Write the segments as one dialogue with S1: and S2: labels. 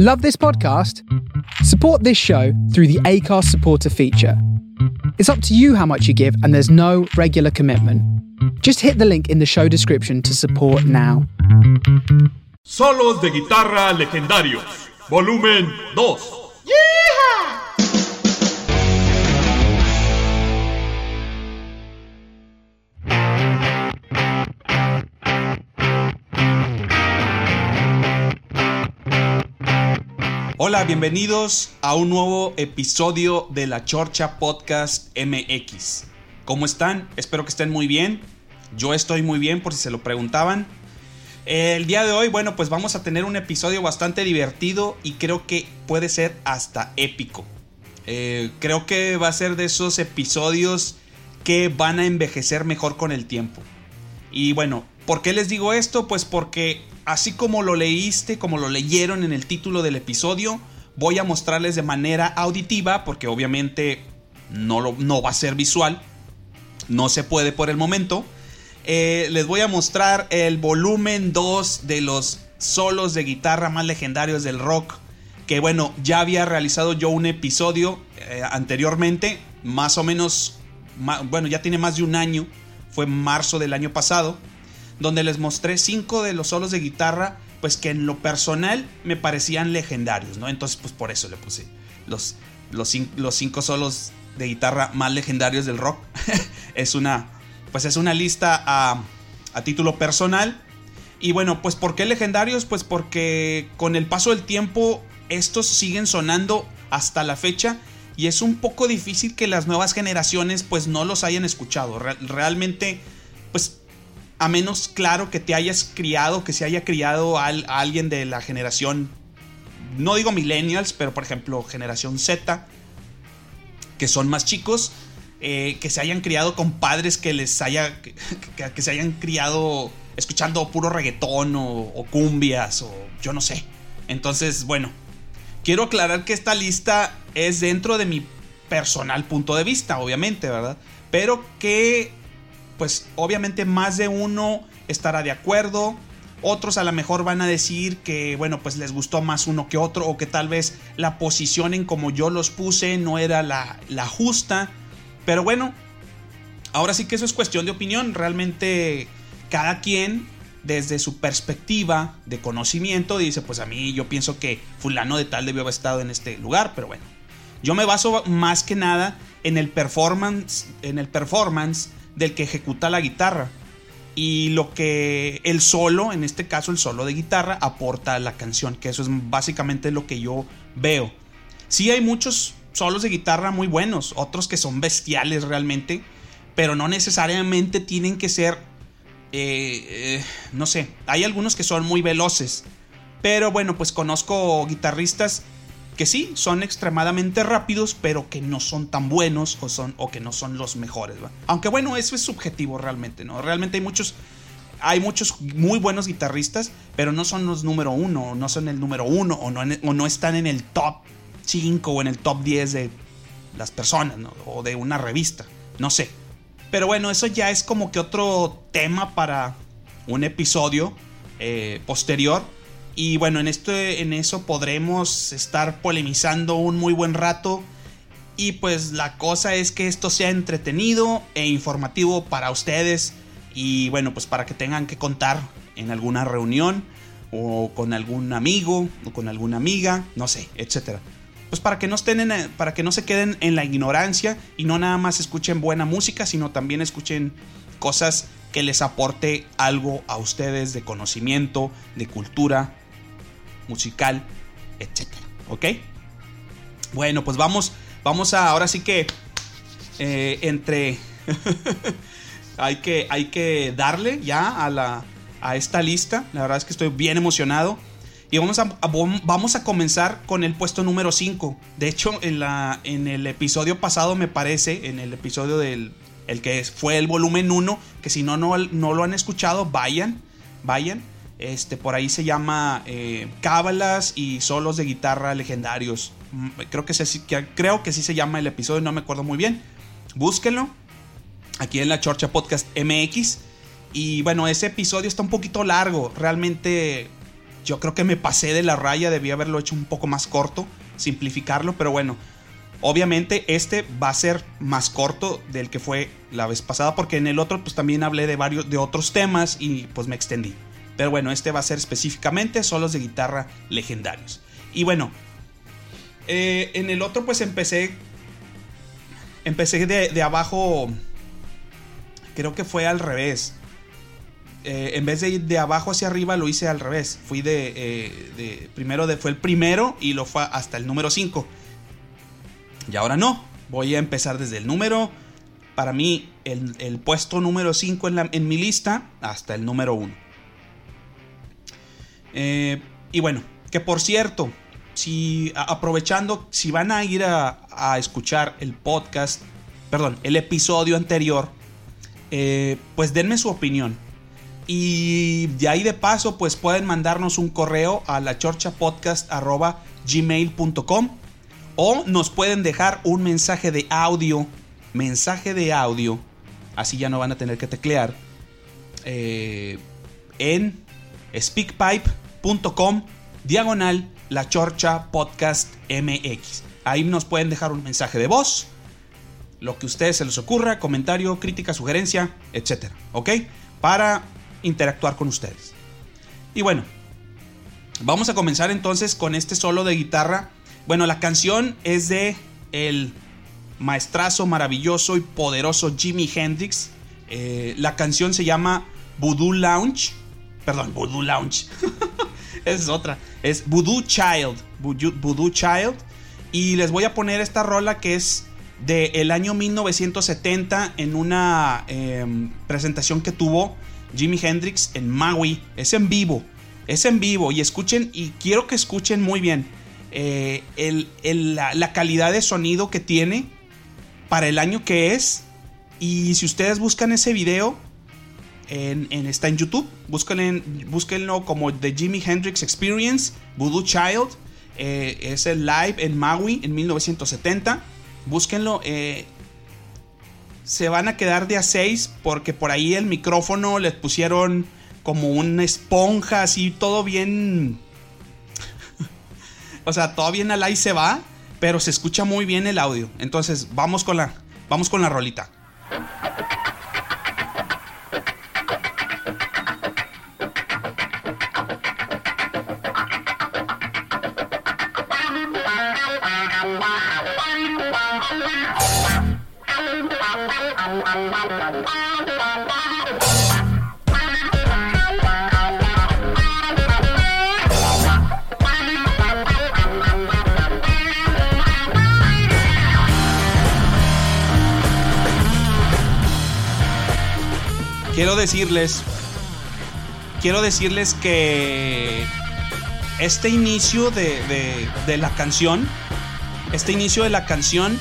S1: Love this podcast? Support this show through the ACARS supporter feature. It's up to you how much you give, and there's no regular commitment. Just hit the link in the show description to support now.
S2: Solos de guitarra legendarios, volumen 2.
S3: Hola, bienvenidos a un nuevo episodio de la Chorcha Podcast MX. ¿Cómo están? Espero que estén muy bien. Yo estoy muy bien por si se lo preguntaban. El día de hoy, bueno, pues vamos a tener un episodio bastante divertido y creo que puede ser hasta épico. Eh, creo que va a ser de esos episodios que van a envejecer mejor con el tiempo. Y bueno, ¿por qué les digo esto? Pues porque así como lo leíste, como lo leyeron en el título del episodio, voy a mostrarles de manera auditiva, porque obviamente no, lo, no va a ser visual, no se puede por el momento. Eh, les voy a mostrar el volumen 2 de los solos de guitarra más legendarios del rock. Que bueno, ya había realizado yo un episodio eh, anteriormente, más o menos, bueno, ya tiene más de un año, fue marzo del año pasado donde les mostré cinco de los solos de guitarra, pues que en lo personal me parecían legendarios, ¿no? Entonces, pues por eso le puse los, los, los cinco solos de guitarra más legendarios del rock. es una, pues es una lista a, a título personal. Y bueno, pues ¿por qué legendarios? Pues porque con el paso del tiempo estos siguen sonando hasta la fecha y es un poco difícil que las nuevas generaciones pues no los hayan escuchado. realmente pues a menos claro que te hayas criado, que se haya criado a, alguien de la generación, no digo millennials, pero por ejemplo generación Z, que son más chicos, eh, que se hayan criado con padres que les haya, que, se hayan criado escuchando puro reggaetón o, o cumbias o yo no sé. Entonces, bueno, quiero aclarar que esta lista es dentro de mi personal punto de vista, obviamente, ¿verdad? Pero que pues obviamente más de uno estará de acuerdo. Otros a lo mejor van a decir que, bueno, pues les gustó más uno que otro o que tal vez la posición en como yo los puse no era la, la justa. Pero bueno, ahora sí que eso es cuestión de opinión. Realmente cada quien desde su perspectiva de conocimiento dice, pues a mí yo pienso que fulano de tal debió haber estado en este lugar, pero bueno. Yo me baso más que nada en el performance, en el performance del que ejecuta la guitarra. Y lo que el solo, en este caso el solo de guitarra, aporta a la canción, que eso es básicamente lo que yo veo. Sí hay muchos solos de guitarra muy buenos, otros que son bestiales realmente, pero no necesariamente tienen que ser, eh, eh, no sé, hay algunos que son muy veloces. Pero bueno, pues conozco guitarristas que sí, son extremadamente rápidos, pero que no son tan buenos o, son, o que no son los mejores. Aunque bueno, eso es subjetivo realmente, ¿no? Realmente hay muchos, hay muchos muy buenos guitarristas, pero no son los número uno, no son el número uno, o no, o no están en el top 5 o en el top 10 de las personas. O de una revista, no sé. Pero bueno, eso ya es como que otro tema para un episodio eh, posterior y bueno, en, esto, en eso podremos estar polemizando un muy buen rato. Y pues la cosa es que esto sea entretenido e informativo para ustedes. Y bueno, pues para que tengan que contar en alguna reunión o con algún amigo o con alguna amiga, no sé, etcétera. Pues para que no estén para que no se queden en la ignorancia y no nada más escuchen buena música, sino también escuchen cosas que les aporte algo a ustedes de conocimiento, de cultura musical, etcétera. ¿Ok? Bueno, pues vamos, vamos a, ahora sí que, eh, entre, hay que, hay que darle ya a, la, a esta lista. La verdad es que estoy bien emocionado. Y vamos a, vamos a comenzar con el puesto número 5. De hecho, en, la, en el episodio pasado me parece, en el episodio del el que fue el volumen 1, que si no, no, no lo han escuchado, vayan, vayan. Este, por ahí se llama eh, Cábalas y solos de guitarra legendarios. Mm, creo que, creo que sí se llama el episodio, no me acuerdo muy bien. Búsquenlo. Aquí en la Chorcha Podcast MX. Y bueno, ese episodio está un poquito largo. Realmente yo creo que me pasé de la raya, debí haberlo hecho un poco más corto, simplificarlo, pero bueno, obviamente este va a ser más corto del que fue la vez pasada, porque en el otro pues también hablé de varios, de otros temas y pues me extendí. Pero bueno, este va a ser específicamente solos de guitarra legendarios. Y bueno, eh, en el otro pues empecé, empecé de, de abajo, creo que fue al revés. Eh, en vez de ir de abajo hacia arriba, lo hice al revés. Fui de, eh, primero de, fue el primero y lo fue hasta el número 5. Y ahora no. Voy a empezar desde el número. Para mí, el, el puesto número 5 en, en, mi lista hasta el número 1. Eh, y bueno, que por cierto, si aprovechando, si van a ir a, escuchar el podcast, perdón, el episodio anterior, eh, pues denme su opinión. Y de ahí de paso, pues pueden mandarnos un correo a la o nos pueden dejar un mensaje de audio, mensaje de audio, así ya no van a tener que teclear, eh, en speakpipe.com diagonal la chorcha podcast mx. Ahí nos pueden dejar un mensaje de voz, lo que a ustedes se les ocurra, comentario, crítica, sugerencia, etcétera, ¿ok? Para interactuar con ustedes. Y bueno, vamos a comenzar entonces con este solo de guitarra. Bueno, la canción es de el maestrazo maravilloso y poderoso Jimi Hendrix. Eh, la canción se llama Voodoo Lounge. Perdón, Voodoo Lounge. Es otra. Es Voodoo Child. Voodoo, Child. Y les voy a poner esta rola que es del el año 1970 en una eh, presentación que tuvo Jimi Hendrix en Maui. Es en vivo. Es en vivo. Y escuchen, y quiero que escuchen muy bien eh, el, el, la, calidad de sonido que tiene para el año que es. Y si ustedes buscan ese video, está en YouTube. Búsquenlo, búsquenlo como The Jimi Hendrix Experience, Voodoo Child. Eh, es el live en Maui en 1970. Búsquenlo. Eh, se van a quedar de a 6 porque por ahí el micrófono les pusieron como una esponja, así todo bien. o sea, todo bien al aire se va, pero se escucha muy bien el audio. Entonces, vamos con la, vamos con la rolita. Quiero decirles, quiero decirles que este inicio de, de, la canción, este inicio de la canción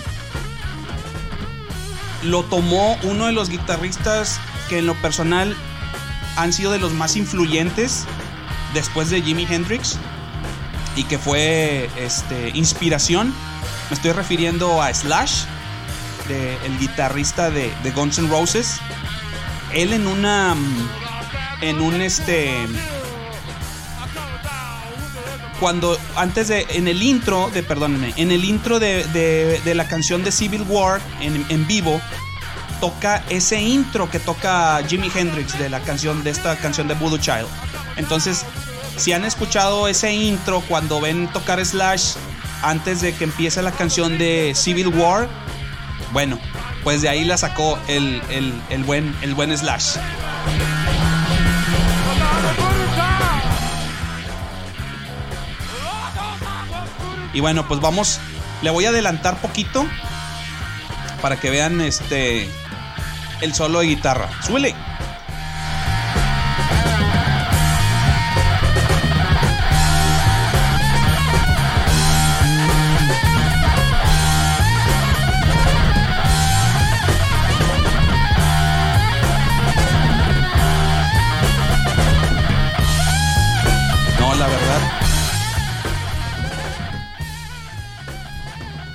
S3: lo tomó uno de los guitarristas que en lo personal han sido de los más influyentes después de Jimi Hendrix y que fue este, inspiración. Me estoy refiriendo a Slash, el guitarrista de Guns N' Roses él en una en un este cuando antes de en el intro de perdónenme en el intro de, de, la canción de Civil War en, en, vivo toca ese intro que toca Jimi Hendrix de la canción de esta canción de Voodoo Child. Entonces si han escuchado ese intro cuando ven tocar Slash antes de que empiece la canción de Civil War bueno pues de ahí la sacó el, el, buen, el buen Slash. Y bueno, pues vamos, le voy a adelantar poquito para que vean este el solo de guitarra. Súbele.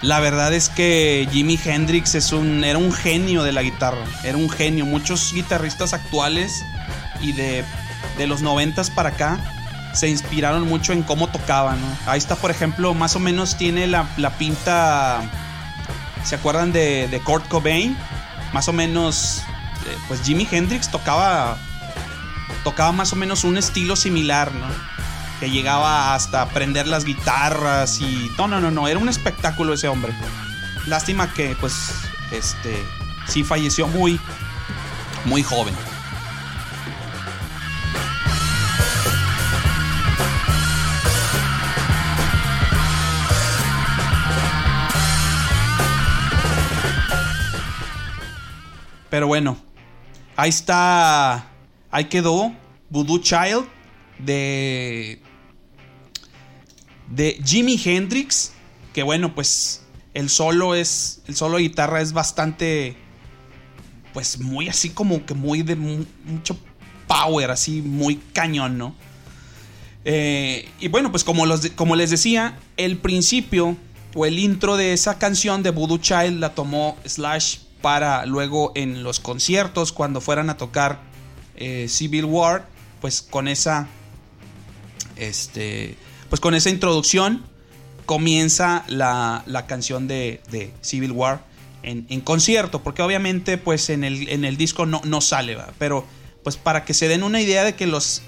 S3: La verdad es que Jimi Hendrix es un, era un genio de la guitarra, era un genio. Muchos guitarristas actuales y de, de los noventas para acá se inspiraron mucho en cómo tocaban. ¿no? Ahí está, por ejemplo, más o menos tiene la, la pinta. ¿Se acuerdan de, de Kurt Cobain? Más o menos, eh, pues Jimi Hendrix tocaba, tocaba más o menos un estilo similar, ¿no? Que llegaba hasta prender las guitarras y... No, no, no, no, era un espectáculo ese hombre. Lástima que, pues, este, sí falleció muy, muy joven. Pero bueno, ahí está. Ahí quedó Voodoo Child de. De Jimi Hendrix. Que bueno, pues el solo es. El solo de guitarra es bastante. Pues muy así como que muy de mucho power, así muy cañón, ¿no? Eh, y bueno, pues como, los, como les decía, el principio o el intro de esa canción de Voodoo Child la tomó Slash para luego en los conciertos cuando fueran a tocar eh, Civil War, pues con esa, este, pues con esa introducción comienza la, la canción de, de, Civil War en, en, concierto, porque obviamente pues en el, en el disco no, no sale, ¿va? pero pues para que se den una idea de que los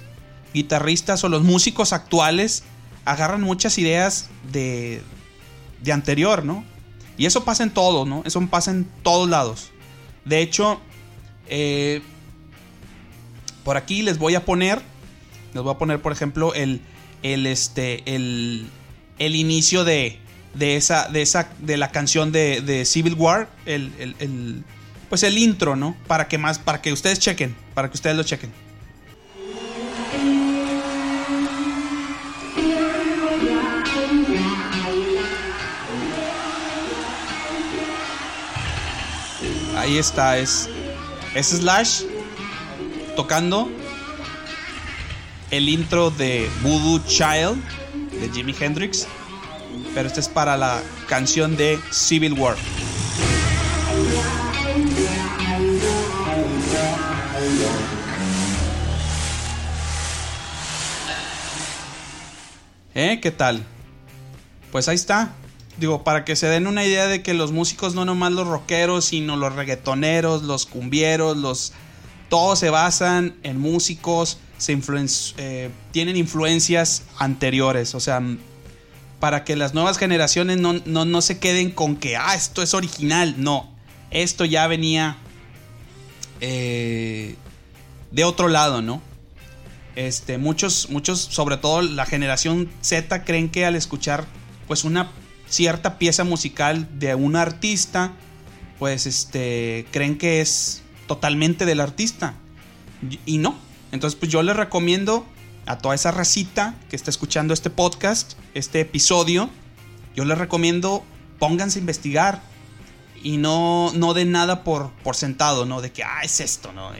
S3: guitarristas o los músicos actuales agarran muchas ideas de, de anterior, ¿no? Y eso pasa en todo, ¿no? Eso pasa en todos lados. De hecho, eh, por aquí les voy a poner, les voy a poner, por ejemplo, el, el, este, el, el inicio de, de, esa, de, esa, de la canción de, de Civil War, el, el, el, pues el intro, ¿no? Para que más, para que ustedes chequen, para que ustedes lo chequen. Ahí está, es, es Slash tocando el intro de Voodoo Child de Jimi Hendrix. Pero este es para la canción de Civil War. ¿Eh? ¿Qué tal? Pues ahí está. Digo, para que se den una idea de que los músicos no nomás los rockeros, sino los reggaetoneros, los cumbieros, los... Todos se basan en músicos, se eh, tienen influencias anteriores. O sea, para que las nuevas generaciones no, no, no, se queden con que, ah, esto es original. No, esto ya venía eh, de otro lado, ¿no? Este, muchos, muchos, sobre todo la generación Z, creen que al escuchar pues una cierta pieza musical de un artista, pues este, creen que es totalmente del artista. Y no. Entonces, pues yo les recomiendo a toda esa racita que está escuchando este podcast, este episodio, yo les recomiendo pónganse a investigar y no, no den nada por, por sentado, ¿no? De que, ah, es esto, ¿no?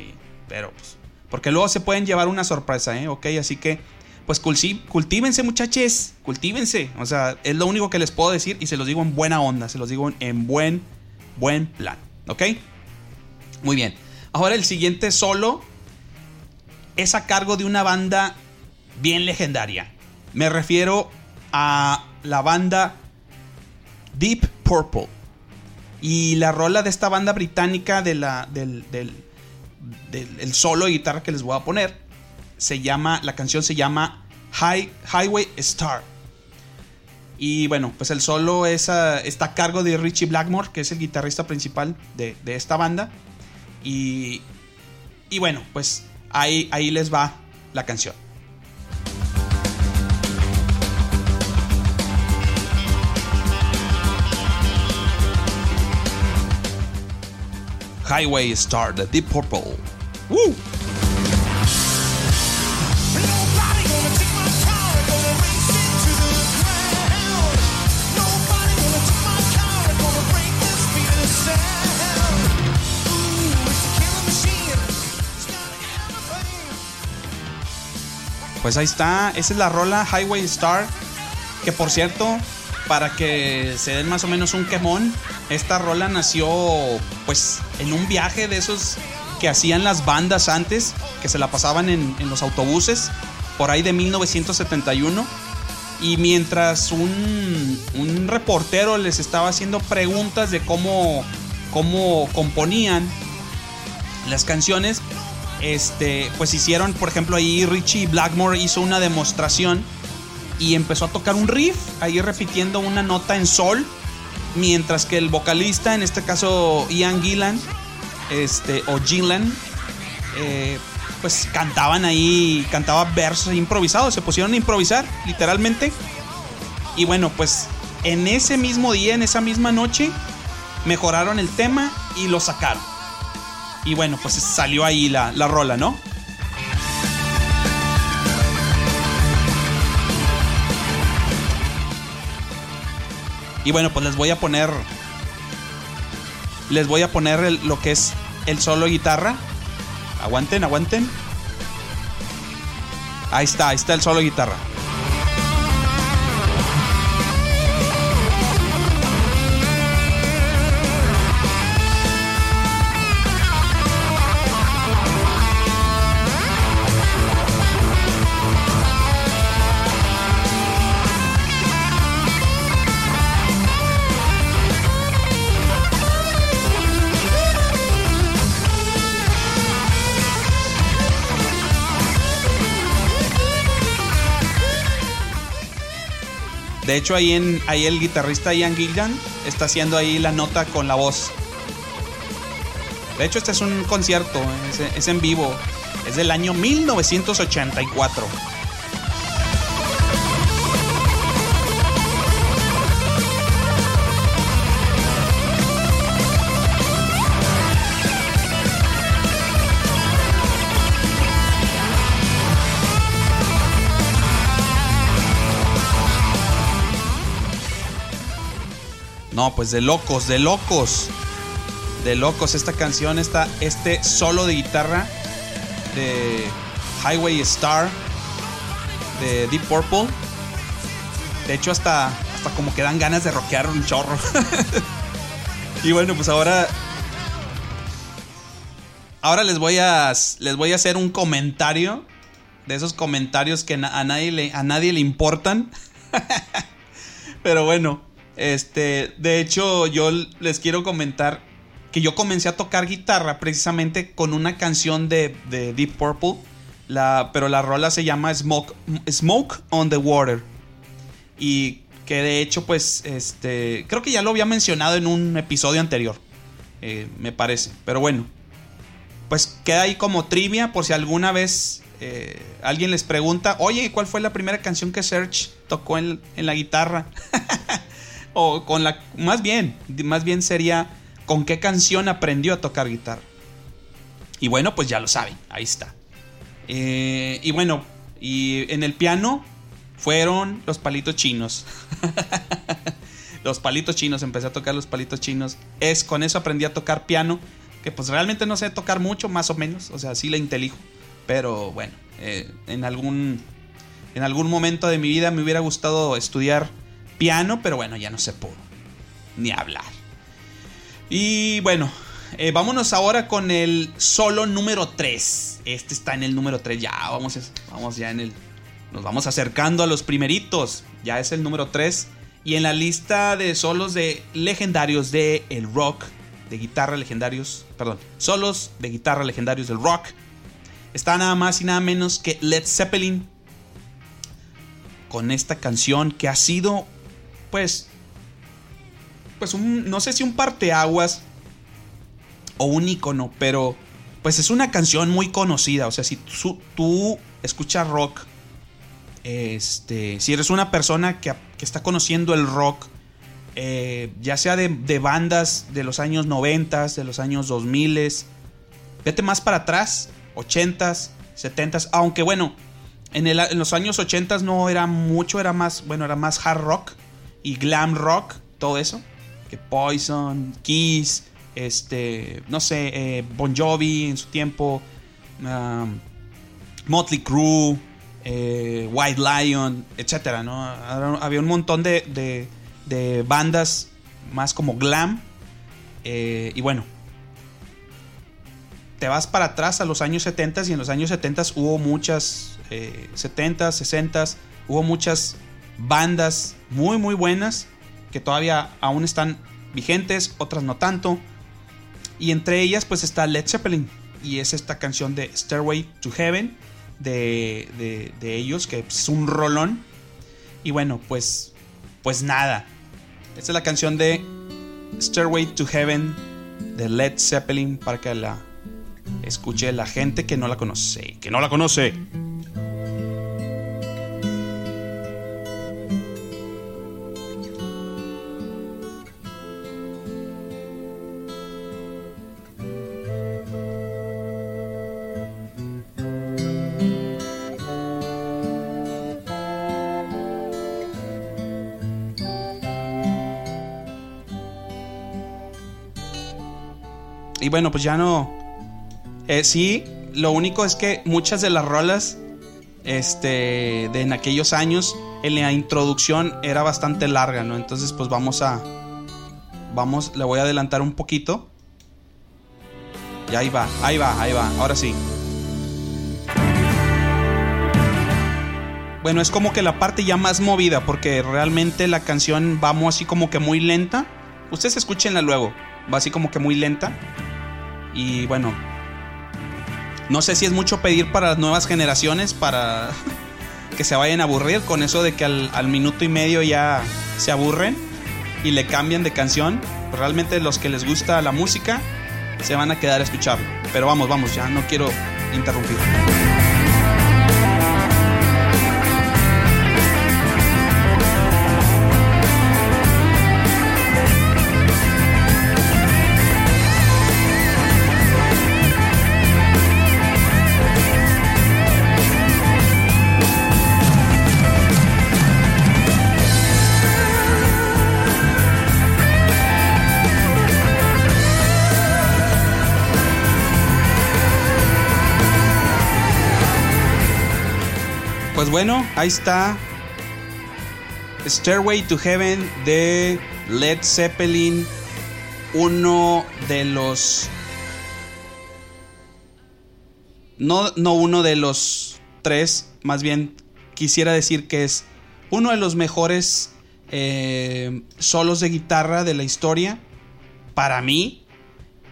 S3: pero, pues, porque luego se pueden llevar una sorpresa, ¿eh? Ok, así que pues cultívense muchachos, cultívense. O sea, es lo único que les puedo decir y se los digo en buena onda, se los digo en buen, buen plan. ¿Ok? Muy bien. Ahora el siguiente solo es a cargo de una banda bien legendaria. Me refiero a la banda Deep Purple. Y la rola de esta banda británica de la, del, del, del solo de guitarra que les voy a poner se llama, la canción se llama Highway Star. Y bueno, pues el solo está a cargo de Richie Blackmore, que es el guitarrista principal de, esta banda. Y, y bueno, pues ahí, ahí les va la canción. Highway Star de Deep Purple. ¡Woo! Pues ahí está, esa es la rola Highway Star, que por cierto, para que se den más o menos un quemón, esta rola nació pues en un viaje de esos que hacían las bandas antes, que se la pasaban en, los autobuses por ahí de 1971. Y mientras un, un reportero les estaba haciendo preguntas de cómo, cómo componían las canciones, este, pues hicieron, por ejemplo, ahí Richie Blackmore hizo una demostración y empezó a tocar un riff, ahí repitiendo una nota en sol, mientras que el vocalista, en este caso Ian Gillan, este, o Gillan, eh, pues cantaban ahí, cantaba versos improvisados, se pusieron a improvisar, literalmente. Y bueno, pues en ese mismo día, en esa misma noche, mejoraron el tema y lo sacaron. Y bueno, pues salió ahí la, la rola, ¿no? Y bueno, pues les voy a poner. Les voy a poner lo que es el solo guitarra. Aguanten, aguanten. Ahí está, ahí está el solo guitarra. De hecho, ahí, en, ahí el guitarrista Ian Gillian está haciendo ahí la nota con la voz. De hecho, este es un concierto, es en vivo. Es del año 1984. No, pues de locos, de locos. De locos esta canción, está este solo de guitarra de Highway Star de Deep Purple. De hecho, hasta, hasta como que dan ganas de rockear un chorro. y bueno, pues ahora. Ahora les voy a. Les voy a hacer un comentario. De esos comentarios que a nadie le, a nadie le importan. Pero bueno. Este. De hecho, yo les quiero comentar. Que yo comencé a tocar guitarra precisamente con una canción de, de Deep Purple. La, pero la rola se llama Smoke, Smoke on the Water. Y que de hecho, pues, este, creo que ya lo había mencionado en un episodio anterior, eh, me parece. Pero bueno, pues queda ahí como trivia por si alguna vez eh, alguien les pregunta, oye, ¿cuál fue la primera canción que Serge tocó en, en la guitarra? o con la, más bien, más bien sería, ¿con qué canción aprendió a tocar guitarra? Y bueno, pues ya lo saben, ahí está. Eh, y bueno, y en el piano fueron los palitos chinos. los palitos chinos, empecé a tocar los palitos chinos. Es con eso aprendí a tocar piano, que pues realmente no sé tocar mucho, más o menos, o sea, sí la intelijo, pero bueno, eh, en algún en algún momento de mi vida me hubiera gustado estudiar piano, pero bueno, ya no se pudo ni hablar. Y bueno, eh, vámonos ahora con el solo número 3. Este está en el número 3. Ya, vamos, vamos ya en el. Nos vamos acercando a los primeritos. Ya es el número 3. Y en la lista de solos de legendarios de el rock, de guitarra legendarios, perdón, solos de guitarra legendarios del rock, está nada más y nada menos que Led Zeppelin. Con esta canción que ha sido, pues, pues un, no sé si un parteaguas o un icono, pero pues es una canción muy conocida. O sea, si tú, escuchas rock, este, si eres una persona que, que está conociendo el rock, eh, ya sea de, de, bandas de los años 90, de los años 2000, vete más para atrás, 80s, 70s, aunque bueno, en, el, en los años 80 no era mucho, era más, bueno, era más hard rock y glam rock, todo eso, que Poison, Kiss, este, no sé, eh, Bon Jovi en su tiempo, um, Motley Crue, eh, White Lion, etcétera, ¿no? Había un montón de, de, de bandas más como glam. Eh, y bueno, te vas para atrás a los años 70 y en los años 70 hubo muchas, eh, 70s, 60s. Hubo muchas bandas muy muy buenas que todavía aún están vigentes, otras no tanto. Y entre ellas pues está Led Zeppelin y es esta canción de Stairway to Heaven de, de, de ellos, que es un rolón. Y bueno, pues, pues nada. Esta es la canción de Stairway to Heaven de Led Zeppelin para que la escuche la gente que no la conoce. Que no la conoce. Y bueno, pues ya no. Eh, sí, lo único es que muchas de las rolas. Este. De en aquellos años. En la introducción era bastante larga, ¿no? Entonces, pues vamos a. Vamos, le voy a adelantar un poquito. Y ahí va, ahí va, ahí va. Ahora sí. Bueno, es como que la parte ya más movida, porque realmente la canción vamos así como que muy lenta. Ustedes escúchenla luego. Va así como que muy lenta. Y bueno, no sé si es mucho pedir para las nuevas generaciones para que se vayan a aburrir con eso de que al, minuto y medio ya se aburren y le cambian de canción. Realmente los que les gusta la música se van a quedar a escucharlo. Pero vamos, vamos, ya no quiero interrumpir. Pues bueno, ahí está. Stairway to Heaven de Led Zeppelin. Uno de los. No, no uno de los tres. Más bien quisiera decir que es uno de los mejores eh, solos de guitarra de la historia. Para mí.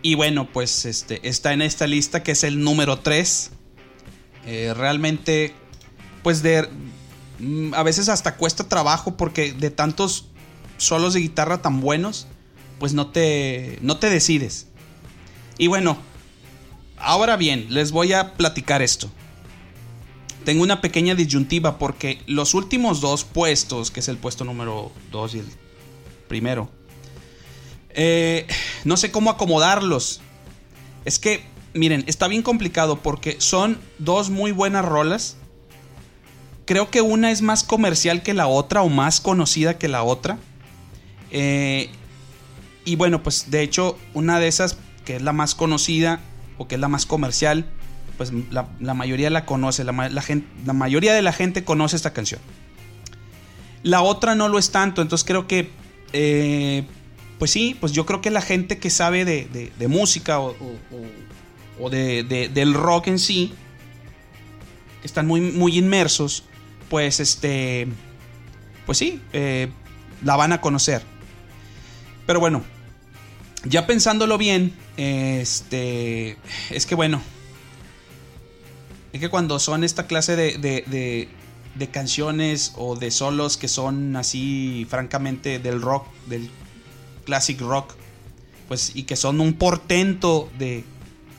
S3: Y bueno, pues este, está en esta lista que es el número 3. Eh, realmente pues de a veces hasta cuesta trabajo porque de tantos solos de guitarra tan buenos, pues no te no te decides. Y bueno, ahora bien, les voy a platicar esto. Tengo una pequeña disyuntiva porque los últimos dos puestos, que es el puesto número 2 y el primero, eh, no sé cómo acomodarlos. Es que, miren, está bien complicado porque son dos muy buenas rolas Creo que una es más comercial que la otra o más conocida que la otra. Eh, y bueno, pues de hecho una de esas que es la más conocida o que es la más comercial, pues la, la mayoría la conoce, la, la, gente, la, mayoría de la gente conoce esta canción. La otra no lo es tanto, entonces creo que, eh, pues sí, pues yo creo que la gente que sabe de, de, música o, o, o de, del rock en sí, están muy, muy inmersos, pues este, pues sí, eh, la van a conocer. Pero bueno, ya pensándolo bien, este, es que bueno, es que cuando son esta clase de, de, de, de canciones o de solos que son así, francamente, del rock, del classic rock, pues y que son un portento de,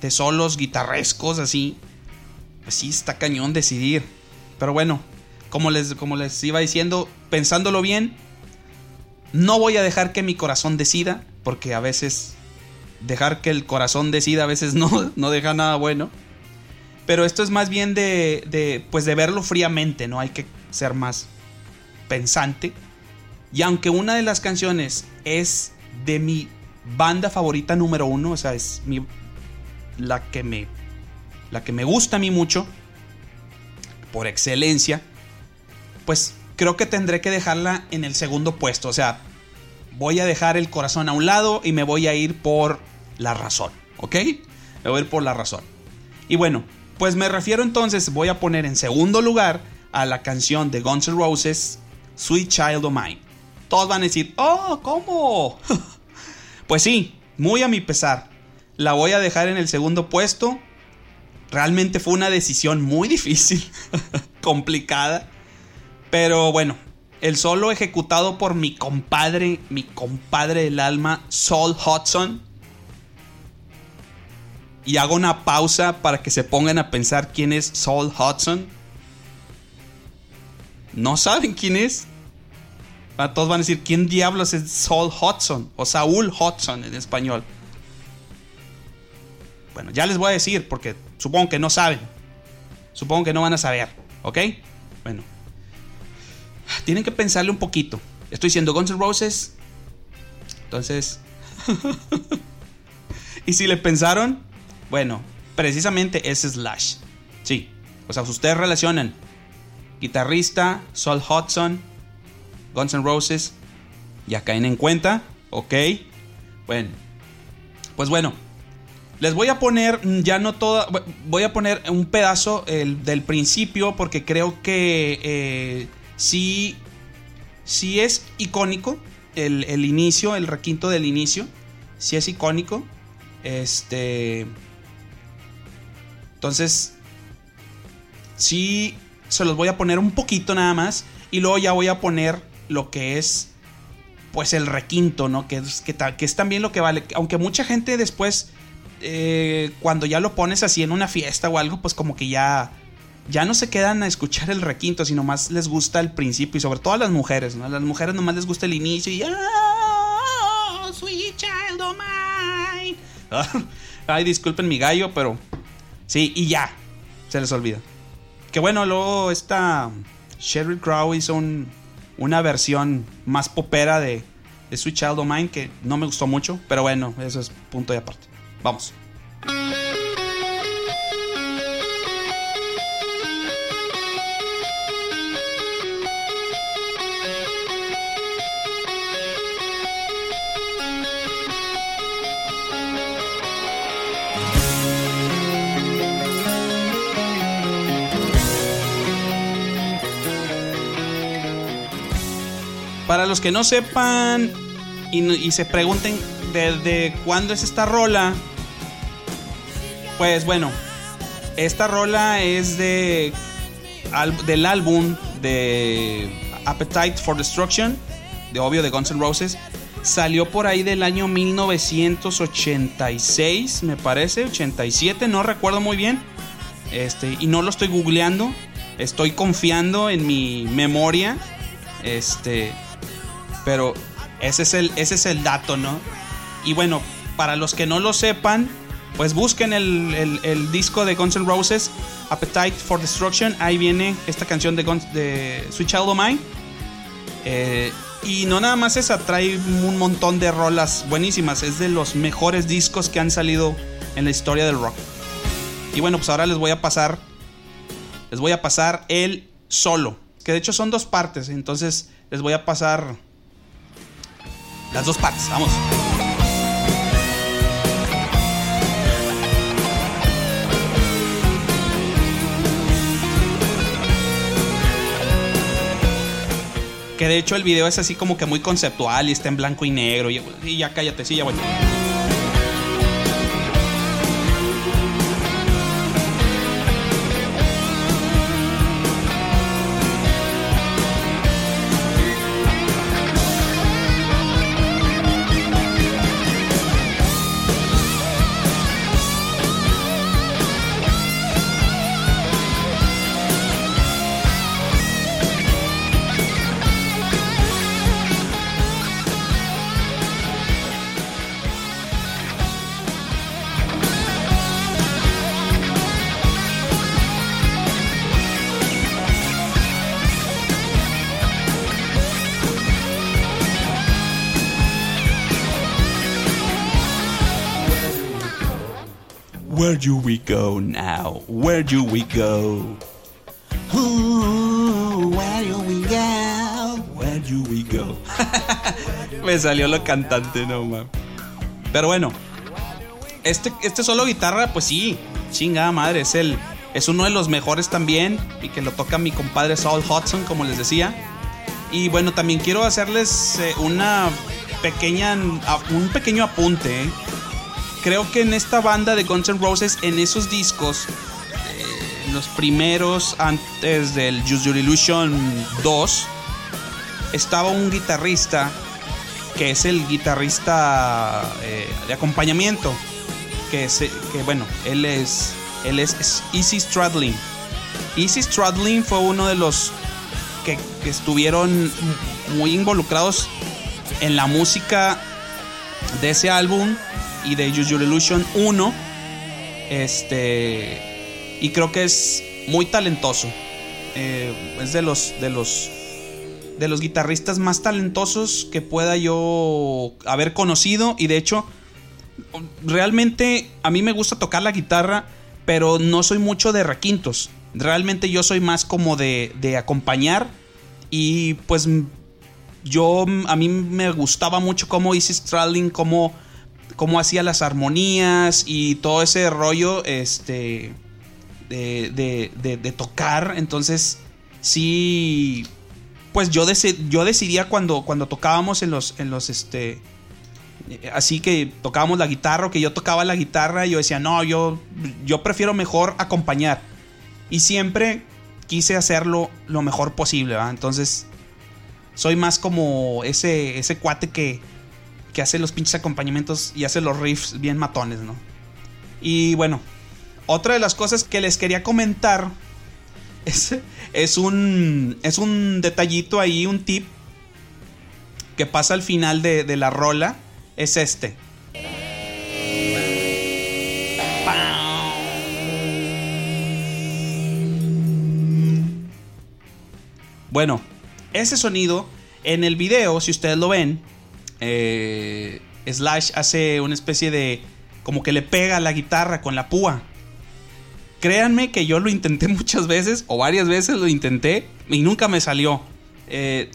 S3: de solos guitarrescos así, pues sí está cañón decidir. Pero bueno, como les, como les iba diciendo, pensándolo bien, no voy a dejar que mi corazón decida, porque a veces dejar que el corazón decida a veces no, no deja nada bueno. Pero esto es más bien de, de, pues de verlo fríamente, ¿no? Hay que ser más pensante. Y aunque una de las canciones es de mi banda favorita número uno, o sea, es mi, la que me, la que me gusta a mí mucho, por excelencia, pues creo que tendré que dejarla en el segundo puesto. O sea, voy a dejar el corazón a un lado y me voy a ir por la razón, ¿ok? Me voy a ir por la razón. Y bueno, Pues me refiero entonces, voy a poner en segundo lugar a la canción de Guns N' Roses, Sweet Child of Mine. Todos van a decir, oh, ¿cómo? pues sí, muy a mi pesar. La voy a dejar en el segundo puesto. Realmente fue una decisión muy difícil, complicada. Pero bueno, el solo ejecutado por mi compadre, mi compadre del alma, Saul Hudson. Y hago una pausa para que se pongan a pensar quién es Saul Hudson. ¿No saben quién es? Ah, todos van a decir, ¿quién diablos es Saul Hudson? O Saúl Hudson en español. Bueno, ya les voy a decir porque supongo que no saben. Supongo que no van a saber, ¿ok? Bueno. Tienen que pensarle un poquito. Estoy diciendo Guns N' Roses. Entonces... y si le pensaron, bueno, precisamente es Slash. Sí. O sea, ustedes relacionan guitarrista, Saul Hudson, Guns N' Roses, ya caen en cuenta, ok. Bueno, pues bueno, les voy a poner ya no toda, voy a poner un pedazo del principio porque creo que eh, sí, sí es icónico el, el, inicio, el requinto del inicio, sí es icónico. Este, entonces, sí se los voy a poner un poquito nada más y luego ya voy a poner lo que es pues el requinto, ¿no? Que es, que, que es también lo que vale. Aunque mucha gente después, eh, cuando ya lo pones así en una fiesta o algo, pues como que ya, ya no se quedan a escuchar el requinto, sino más les gusta el principio y sobre todo a las mujeres, ¿no? A las mujeres nomás les gusta el inicio y... ¡Oh, sweet child of mine! Ay, disculpen mi gallo, pero... Sí, y ya, se les olvida. Que bueno, luego esta Sherry Crow hizo un una versión más popera de, de Sweet Child of Mine que no me gustó mucho, pero bueno, eso es punto de aparte. Vamos. Para los que no sepan y, se pregunten desde cuándo es esta rola, pues bueno, esta rola es de del álbum de Appetite for Destruction, de obvio de Guns N' Roses. Salió por ahí del año 1986, me parece, 87, no recuerdo muy bien. Este, y no lo estoy googleando, estoy confiando en mi memoria. Este, pero ese es el, ese es el dato, ¿no? Y bueno, para los que no lo sepan, pues busquen el, disco de Guns N' Roses, Appetite for Destruction. Ahí viene esta canción de, Guns, de Sweet Child of Mine. Eh, y no nada más esa, trae un montón de rolas buenísimas. Es de los mejores discos que han salido en la historia del rock. Y bueno, pues ahora les voy a pasar. Les voy a pasar el solo. Que de hecho son dos partes. Entonces les voy a pasar las dos partes, vamos. Que de hecho el video es así como que muy conceptual y está en blanco y negro. Y, ya cállate, sí, ya voy. Do we go now? Where do we go? where do we go? Where do we go? Me salió lo cantante, no mames. Pero bueno, este, este solo guitarra, pues sí, chingada madre, es el, es uno de los mejores también y que lo toca mi compadre Saul Hudson, como les decía. Y bueno, también quiero hacerles eh, una pequeña, un pequeño apunte. ¿eh? Creo que en esta banda de Guns N' Roses, en esos discos, eh, los primeros antes del Use Your Illusion 2, estaba un guitarrista que es el guitarrista de acompañamiento. Que, que bueno, él es él es, Easy Stradlin. Easy Stradlin fue uno de los que, estuvieron muy involucrados en la música de ese álbum y de Use Your Illusion 1. Este. Y creo que es muy talentoso. Eh, es de los. de los. de los guitarristas más talentosos que pueda yo haber conocido. Y de hecho. Realmente a mí me gusta tocar la guitarra pero no soy mucho de requintos. Realmente yo soy más como de, de acompañar y pues yo a mí me gustaba mucho cómo hice Stradlin, cómo, cómo hacía las armonías y todo ese rollo este de, de, de, tocar. Entonces sí, pues yo, yo decidía cuando, cuando tocábamos en los, en los este, así que tocábamos la guitarra o que yo tocaba la guitarra yo decía, no, yo, yo prefiero mejor acompañar. Y siempre quise hacerlo lo mejor posible, Entonces, soy más como ese, ese cuate que, que hace los pinches acompañamientos y hace los riffs bien matones, ¿no? Y bueno, otra de las cosas que les quería comentar es, es, un, es un detallito ahí, un tip que pasa al final de, de la rola es este. Bueno, ese sonido en el video, si ustedes lo ven, eh, Slash hace una especie de... como que le pega la guitarra con la púa. Créanme que yo lo intenté muchas veces, o varias veces lo intenté, y nunca me salió. Eh,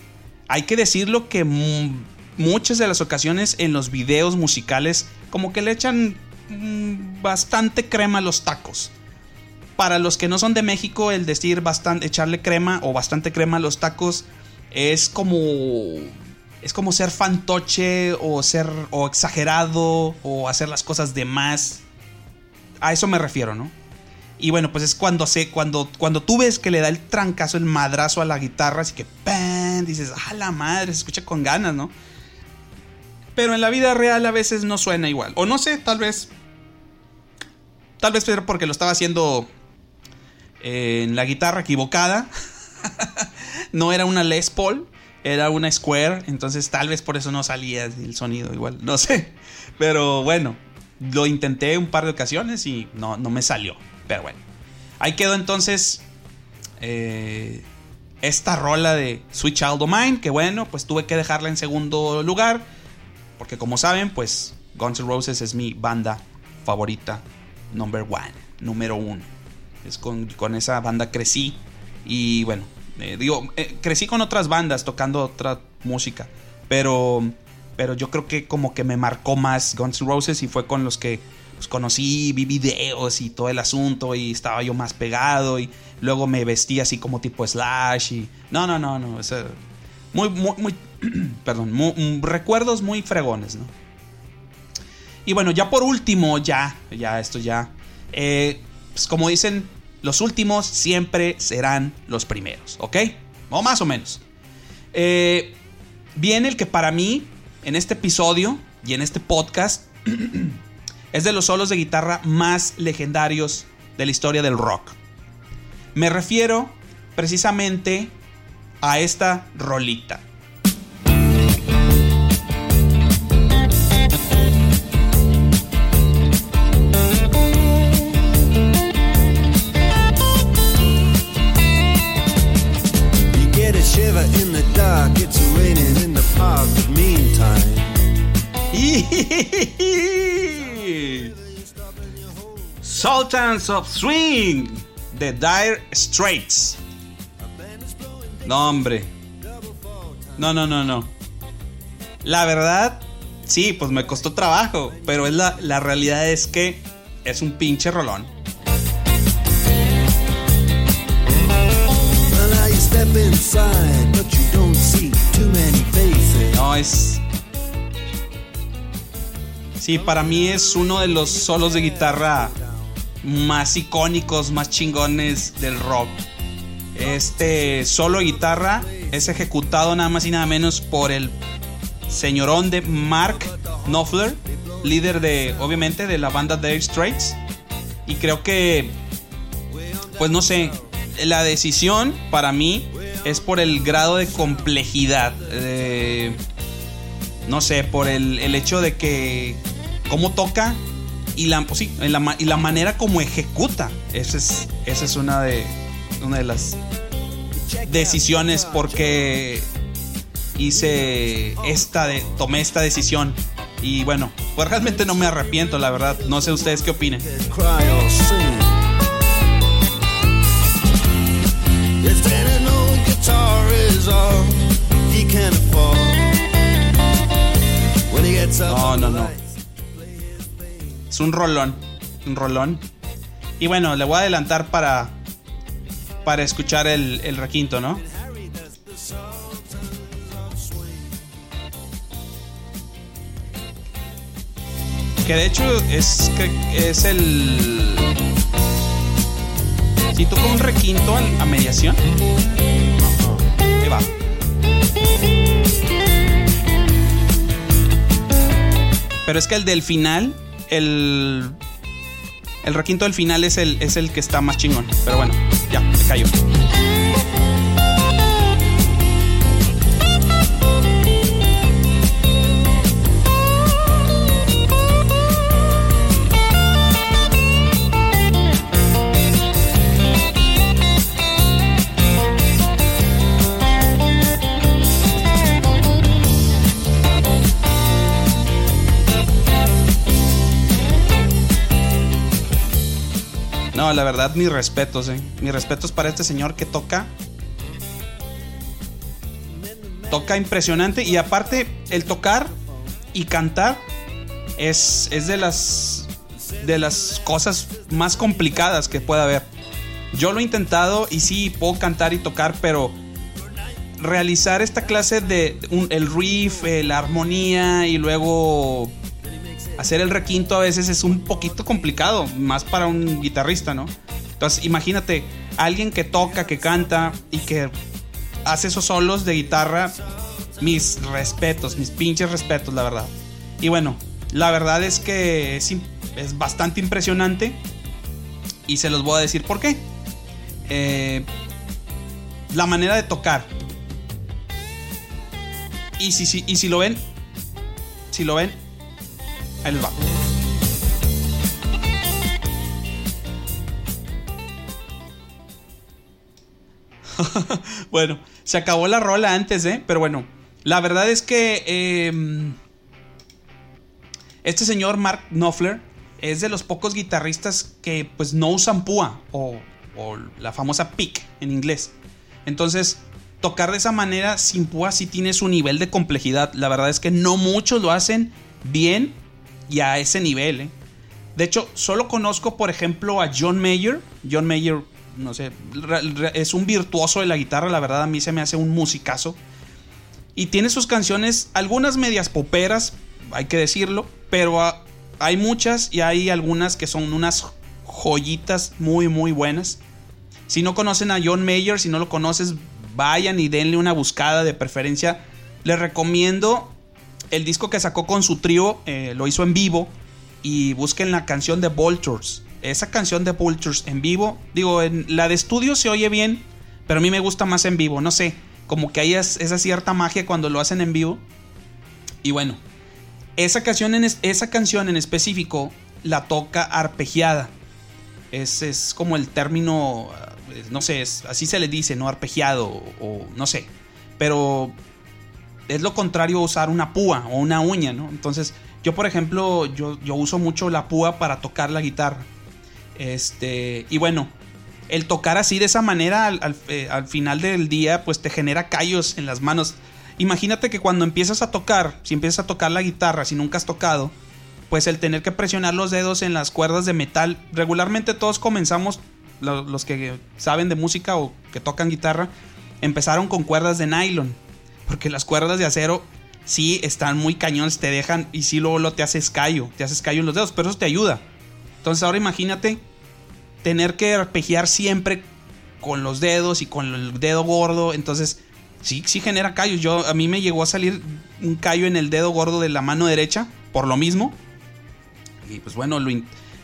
S3: hay que decirlo que muchas de las ocasiones en los videos musicales como que le echan mm, bastante crema a los tacos. Para los que no son de México, el decir bastante, echarle crema o bastante crema a los tacos es como es como ser fantoche o ser o exagerado o hacer las cosas de más. A eso me refiero, ¿no? Y bueno, pues es cuando se cuando cuando tú ves que le da el trancazo, el madrazo a la guitarra, así que ¡pam! dices, "Ah, la madre, se escucha con ganas, ¿no?" pero en la vida real a veces no suena igual. O no sé, tal vez. Tal vez porque lo estaba haciendo en la guitarra equivocada. no era una Les Paul, era una Square. Entonces tal vez por eso no salía el sonido igual. No sé. Pero bueno, lo intenté un par de ocasiones y no, no me salió. Pero bueno. Ahí quedó entonces eh, esta rola de Sweet Child of Mine. Que bueno, pues tuve que dejarla en segundo lugar porque como saben, pues Guns N' Roses es mi banda favorita, number one, número uno. Es con, esa banda crecí y bueno, eh, digo, eh, crecí con otras bandas tocando otra música, pero, pero yo creo que como que me marcó más Guns N' Roses y fue con los que pues, conocí, vi videos y todo el asunto y estaba yo más pegado y luego me vestí así como tipo Slash y... No, no, no, no, muy, muy, muy, perdón, mm, recuerdos muy fregones, ¿no? Y bueno, ya por último, ya, ya, esto ya, eh, pues como dicen, los últimos siempre serán los primeros, ¿ok? O más o menos. Eh, viene el que para mí, en este episodio y en este podcast, es de los solos de guitarra más legendarios de la historia del rock. Me refiero precisamente a esta rolita. Sultans of Swing de Dire Straits. No, hombre. No, no, no, no. La verdad, sí, pues me costó trabajo, pero es la, la realidad es que es un pinche rolón. Es... Sí, para mí es uno de los solos de guitarra más icónicos, más chingones del rock. Este solo de guitarra es ejecutado nada más y nada menos por el señorón de Mark Knopfler, líder de, obviamente, de la banda Dire Straits. Y creo que, pues no sé, la decisión para mí es por el grado de complejidad. No sé, por el, hecho de que cómo toca y la, sí, la, y la manera como ejecuta. Esa es, esa es una, de, una de las decisiones porque hice esta de, tomé esta decisión y bueno, pues realmente no me arrepiento, la verdad. No sé ustedes qué opinen. No, no, no. Es un rolón, un rolón. Y bueno, le voy a adelantar para para escuchar el, el requinto, ¿no? Que de hecho es, es el... Si toca un requinto a mediación. Pero es que el del final, el, el requinto del final es el, es el que está más chingón. Pero bueno, ya, me cayó. No, la verdad, mis respetos, eh. Mis respetos para este señor que toca. Toca impresionante. Y aparte, el tocar y cantar es, es de las. de las cosas más complicadas que pueda haber. Yo lo he intentado y sí, puedo cantar y tocar, pero realizar esta clase de el riff, eh, la armonía y luego hacer el requinto a veces es un poquito complicado, más para un guitarrista, ¿no? Entonces, imagínate, alguien que toca, que canta y que hace esos solos de guitarra, mis respetos, mis pinches respetos, la verdad. Y bueno, la verdad es que es, bastante impresionante y se los voy a decir por qué. Eh, la manera de tocar. Y y si lo ven, si lo ven, Ahí va. bueno, se acabó la rola antes, ¿eh? Pero bueno, la verdad es que em, este señor Mark Knopfler es de los pocos guitarristas que pues no usan púa o, o la famosa pick en inglés. Entonces, tocar de esa manera sin púa sí tiene su nivel de complejidad. La verdad es que no muchos lo hacen bien y a ese nivel. ¿eh? De hecho, solo conozco, por ejemplo, a John Mayer. John Mayer, no sé, es un virtuoso de la guitarra, la verdad a mí se me hace un musicazo. Y tiene sus canciones, algunas medias poperas, hay que decirlo, pero hay muchas y hay algunas que son unas joyitas muy, muy buenas. Si no conocen a John Mayer, si no lo conoces, vayan y denle una buscada de preferencia. Les recomiendo el disco que sacó con su trío eh, lo hizo en vivo. Y busquen la canción de Vultures. Esa canción de Vultures en vivo. Digo, en la de estudio se oye bien. Pero a mí me gusta más en vivo. No sé. Como que hay esa cierta magia cuando lo hacen en vivo. Y bueno. Esa canción en, esa canción en específico la toca arpegiada. Es, es como el término. Eh, no sé, así se le dice, ¿no? Arpegiado o no sé. Pero es lo contrario usar una púa o una uña, ¿no? Entonces, yo por ejemplo, yo, yo uso mucho la púa para tocar la guitarra. Este, y bueno, el tocar así de esa manera al, eh, final del día, pues te genera callos en las manos. Imagínate que cuando empiezas a tocar, si empiezas a tocar la guitarra, si nunca has tocado, pues el tener que presionar los dedos en las cuerdas de metal, regularmente todos comenzamos, los que saben de música o que tocan guitarra, empezaron con cuerdas de nylon. Porque las cuerdas de acero sí están muy cañones, te dejan y sí luego lo te haces callo, te haces callo en los dedos, pero eso te ayuda. Entonces ahora imagínate tener que arpegiar siempre con los dedos y con el dedo gordo, entonces sí, sí genera callos. Yo, a mí me llegó a salir un callo en el dedo gordo de la mano derecha, por lo mismo. Y pues bueno,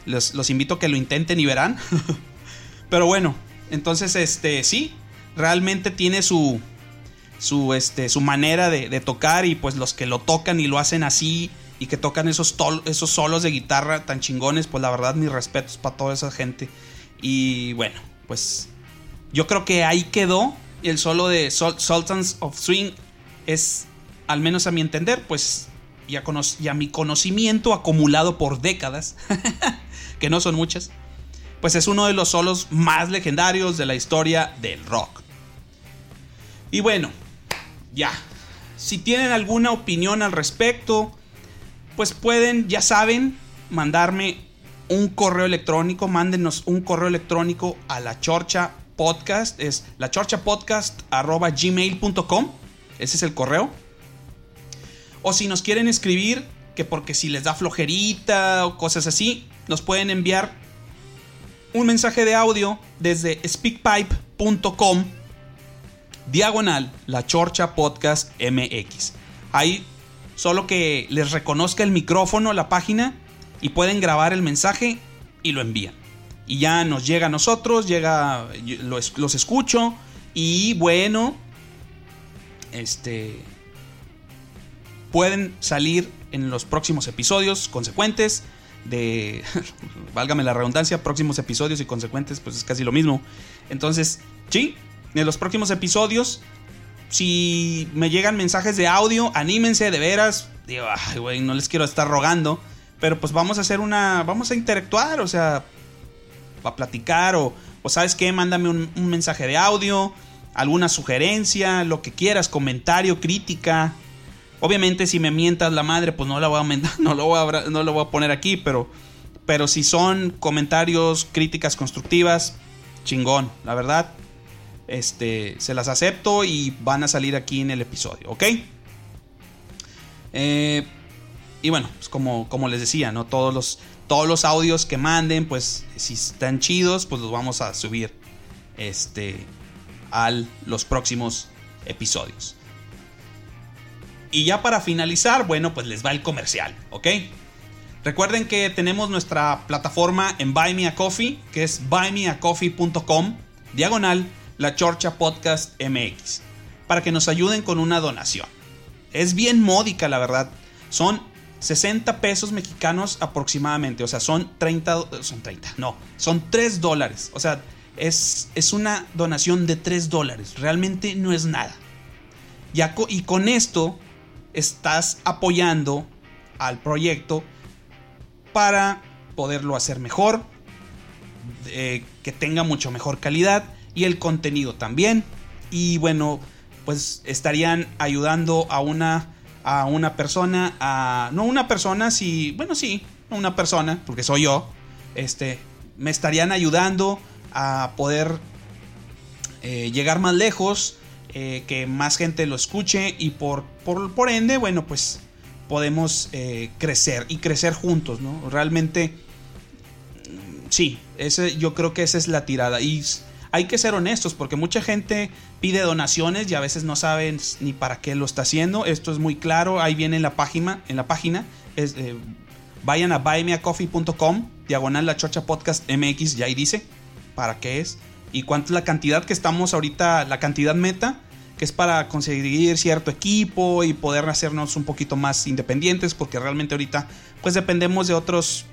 S3: los, los, invito a que lo intenten y verán. Pero bueno, entonces este, sí, realmente tiene su, su, este, su manera de, tocar y pues los que lo tocan y lo hacen así y que tocan esos, esos solos de guitarra tan chingones, pues la verdad mis respetos para toda esa gente. Y bueno, pues yo creo que ahí quedó el solo de Sultans of Swing es, al menos a mi entender, pues ya, ya mi conocimiento acumulado por décadas, que no son muchas, pues es uno de los solos más legendarios de la historia del rock. Y bueno, ya, si tienen alguna opinión al respecto, pues pueden, ya saben, mandarme un correo electrónico, mándenos un correo electrónico a la chorcha podcast. Es la Ese es el correo. O si nos quieren escribir, que porque si les da flojerita o cosas así, nos pueden enviar un mensaje de audio desde speakpipe.com diagonal la chorcha podcast mx. Ahí solo que les reconozca el micrófono la página y pueden grabar el mensaje y lo envían y ya nos llega a nosotros, llega, los, escucho y bueno, este, pueden salir en los próximos episodios consecuentes de, válgame la redundancia, próximos episodios y consecuentes, pues es casi lo mismo. Entonces, sí, en los próximos episodios, si me llegan mensajes de audio, anímense de veras. Digo, ay, güey, no les quiero estar rogando, pero pues vamos a hacer una, vamos a interactuar, o sea, a platicar o, o sabes qué, mándame un, mensaje de audio, alguna sugerencia, lo que quieras, comentario, crítica. Obviamente si me mientas la madre, pues no la voy a no lo voy a, no lo voy a poner aquí, pero, pero si son comentarios, críticas constructivas, chingón, la verdad. Este, se las acepto y van a salir aquí en el episodio, ¿ok? Eh, y bueno, pues como, como les decía, ¿no? Todos los, todos los audios que manden, pues si están chidos, pues los vamos a subir este a los próximos episodios. Y ya para finalizar, bueno, pues les va el comercial, ¿ok? Recuerden que tenemos nuestra plataforma en Buy Me a Coffee, que es buymeacoffee.com, diagonal, la Chorcha Podcast MX, para que nos ayuden con una donación. Es bien módica, la verdad. Son 60 pesos mexicanos aproximadamente. O sea, son 30, son 30, no, son 3 dólares. O sea, es, es una donación de 3 dólares. Realmente no es nada. y con esto estás apoyando al proyecto para poderlo hacer mejor, eh, que tenga mucho mejor calidad y el contenido también. Y bueno, pues estarían ayudando a una a una persona, a, no una persona, si, bueno, sí, una persona, porque soy yo, este, me estarían ayudando a poder eh, llegar más lejos, eh, que más gente lo escuche y por, por, ende, bueno, pues podemos eh, crecer y crecer juntos, ¿no? Realmente, sí, ese, yo creo que esa es la tirada. Y hay que ser honestos porque mucha gente pide donaciones y a veces no saben ni para qué lo está haciendo. Esto es muy claro, ahí viene en la página, en la página. Es, eh, vayan a buymeacoffee.com, diagonal la chocha podcast MX, y ahí dice para qué es y cuánto es la cantidad que estamos ahorita, la cantidad meta, que es para conseguir cierto equipo y poder hacernos un poquito más independientes, porque realmente ahorita pues dependemos de otros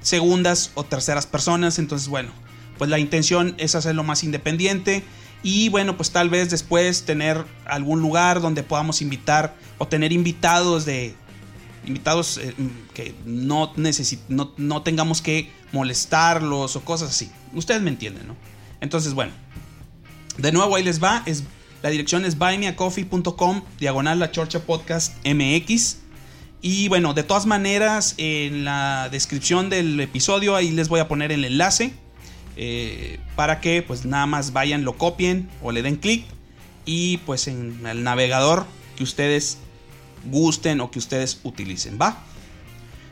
S3: segundas o terceras personas, entonces bueno pues la intención es hacerlo más independiente y bueno, pues tal vez después tener algún lugar donde podamos invitar o tener invitados de invitados eh, que no, no, no tengamos que molestarlos o cosas así. Ustedes me entienden, ¿no? Entonces, bueno, de nuevo ahí les va, es, la dirección es buymeacoffee.com, diagonal la Chorcha Podcast MX. Y bueno, de todas maneras, en la descripción del episodio ahí les voy a poner el enlace eh, para que pues nada más vayan, lo copien o le den clic y pues en el navegador que ustedes gusten o que ustedes utilicen, ¿va?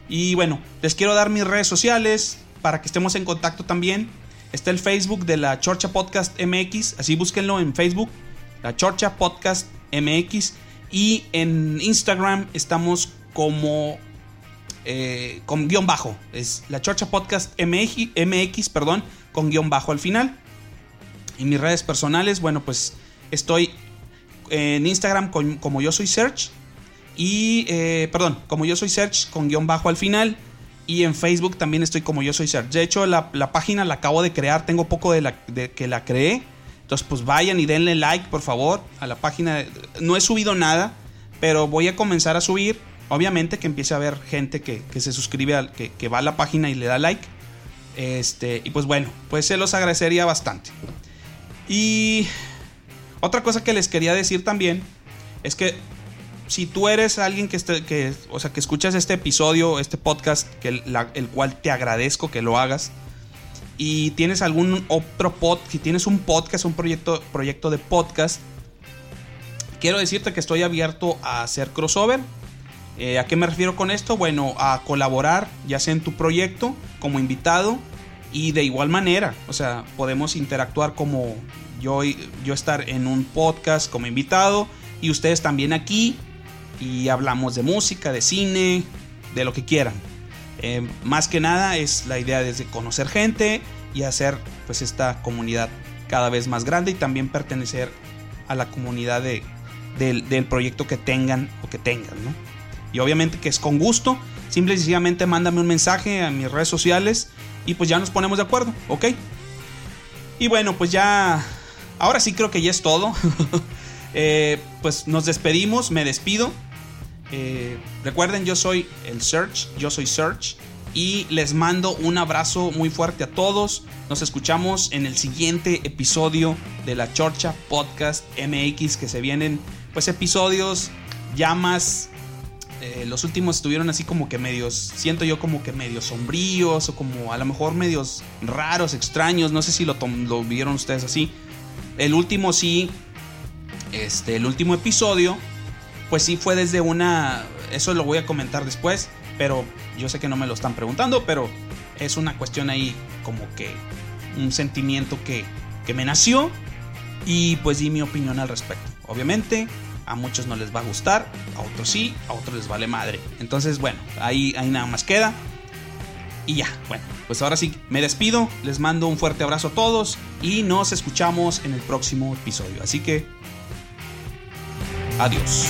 S3: Y bueno, les quiero dar mis redes sociales para que estemos en contacto también. Está el Facebook de la Chorcha Podcast MX, así búsquenlo en Facebook, la Chorcha Podcast MX. Y en Instagram estamos como eh, con guion bajo. Es la Chorcha Podcast MX, MX, perdón, con guion bajo al final. Y mis redes personales, bueno, pues estoy en Instagram como yo soy Search. Y, eh, perdón, como yo soy Search con guion bajo al final. Y en Facebook también estoy como yo soy Search. De hecho, la, página la acabo de crear. Tengo poco de, la, de que la creé. Entonces, pues vayan y denle like, por favor, a la página. No he subido nada, pero voy a comenzar a subir. Obviamente que empiece a haber gente que, se suscribe, al, que, que, va a la página y le da like. Este, y pues bueno, pues se los agradecería bastante. Y otra cosa que les quería decir también es que si tú eres alguien que, esté, que, o sea, que escuchas este episodio, este podcast, el, cual te agradezco que lo hagas, y tienes algún otro pod, si tienes un podcast, un proyecto, proyecto de podcast, quiero decirte que estoy abierto a hacer crossover. Eh, ¿A qué me refiero con esto? Bueno, a colaborar, ya sea en tu proyecto, como invitado, y de igual manera, o sea, podemos interactuar como yo, yo estar en un podcast como invitado y ustedes también aquí y hablamos de música, de cine, de lo que quieran. Eh, más que nada es la idea de conocer gente y hacer pues esta comunidad cada vez más grande y también pertenecer a la comunidad de, del, proyecto que tengan o que tengan, Y obviamente que es con gusto, simple y sencillamente mándame un mensaje a mis redes sociales y pues ya nos ponemos de acuerdo, ¿ok? Y bueno, pues ya, ahora sí creo que ya es todo. Eh, pues nos despedimos, me despido. Eh, recuerden, yo soy el Search, yo soy Search. Y les mando un abrazo muy fuerte a todos. Nos escuchamos en el siguiente episodio de la Chorcha Podcast MX. Que se vienen pues episodios ya más... Eh, los últimos estuvieron así como que medios, siento yo como que medios sombríos o como a lo mejor medios raros, extraños. No sé si lo, lo vieron ustedes así. El último sí, este, el último episodio pues sí fue desde una... Eso lo voy a comentar después, pero yo sé que no me lo están preguntando, pero es una cuestión ahí como que un sentimiento que, que me nació y pues di mi opinión al respecto. Obviamente a muchos no les va a gustar, a otros sí, a otros les vale madre. Entonces bueno, ahí, ahí nada más queda. Y ya, bueno, pues ahora sí, me despido, les mando un fuerte abrazo a todos y nos escuchamos en el próximo episodio. Así que, adiós.